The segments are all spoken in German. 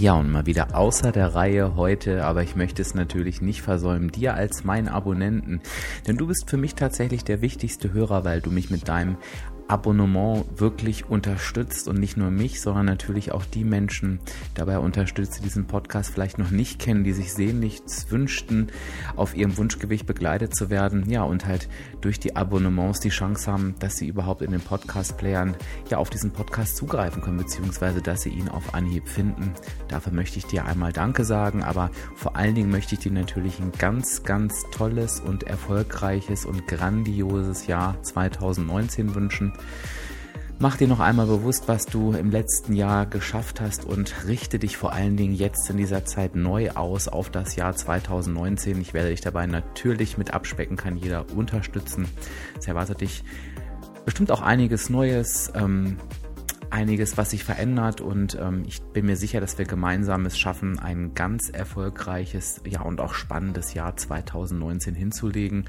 Ja, und mal wieder außer der Reihe heute, aber ich möchte es natürlich nicht versäumen, dir als mein Abonnenten, denn du bist für mich tatsächlich der wichtigste Hörer, weil du mich mit deinem Abonnement wirklich unterstützt und nicht nur mich, sondern natürlich auch die Menschen dabei unterstützt, die diesen Podcast vielleicht noch nicht kennen, die sich sehnlichst wünschten, auf ihrem Wunschgewicht begleitet zu werden, ja, und halt durch die Abonnements die Chance haben, dass sie überhaupt in den Podcast-Playern ja auf diesen Podcast zugreifen können, beziehungsweise dass sie ihn auf Anhieb finden. Dafür möchte ich dir einmal Danke sagen, aber vor allen Dingen möchte ich dir natürlich ein ganz, ganz tolles und erfolgreiches und grandioses Jahr 2019 wünschen. Mach dir noch einmal bewusst, was du im letzten Jahr geschafft hast und richte dich vor allen Dingen jetzt in dieser Zeit neu aus auf das Jahr 2019. Ich werde dich dabei natürlich mit abspecken, kann jeder unterstützen. Es erwartet dich bestimmt auch einiges Neues, ähm, einiges, was sich verändert und ähm, ich bin mir sicher, dass wir gemeinsam es schaffen, ein ganz erfolgreiches, ja und auch spannendes Jahr 2019 hinzulegen,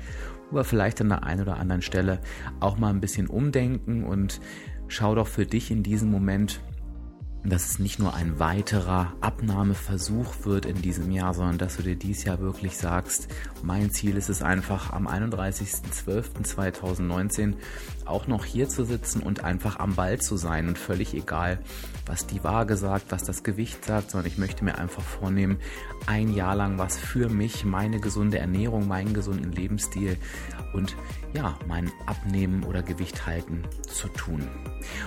wo wir vielleicht an der einen oder anderen Stelle auch mal ein bisschen umdenken und schau doch für dich in diesem Moment, dass es nicht nur ein weiterer Abnahmeversuch wird in diesem Jahr, sondern dass du dir dieses Jahr wirklich sagst, mein Ziel ist es einfach am 31.12.2019 auch noch hier zu sitzen und einfach am Ball zu sein und völlig egal, was die Waage sagt, was das Gewicht sagt, sondern ich möchte mir einfach vornehmen, ein Jahr lang was für mich, meine gesunde Ernährung, meinen gesunden Lebensstil und ja, mein Abnehmen oder Gewicht halten zu tun.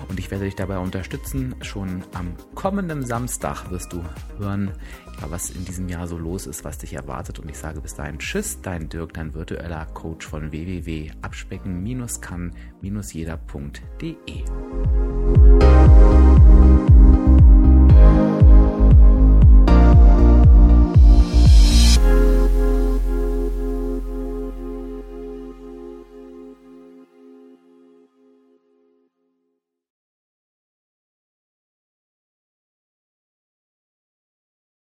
Und ich werde dich dabei unterstützen. Schon am kommenden Samstag wirst du hören, ja, was in diesem Jahr so los ist, was dich erwartet. Und ich sage bis dahin Tschüss, dein Dirk, dein virtueller Coach von www.abspecken-kann-jeder.de.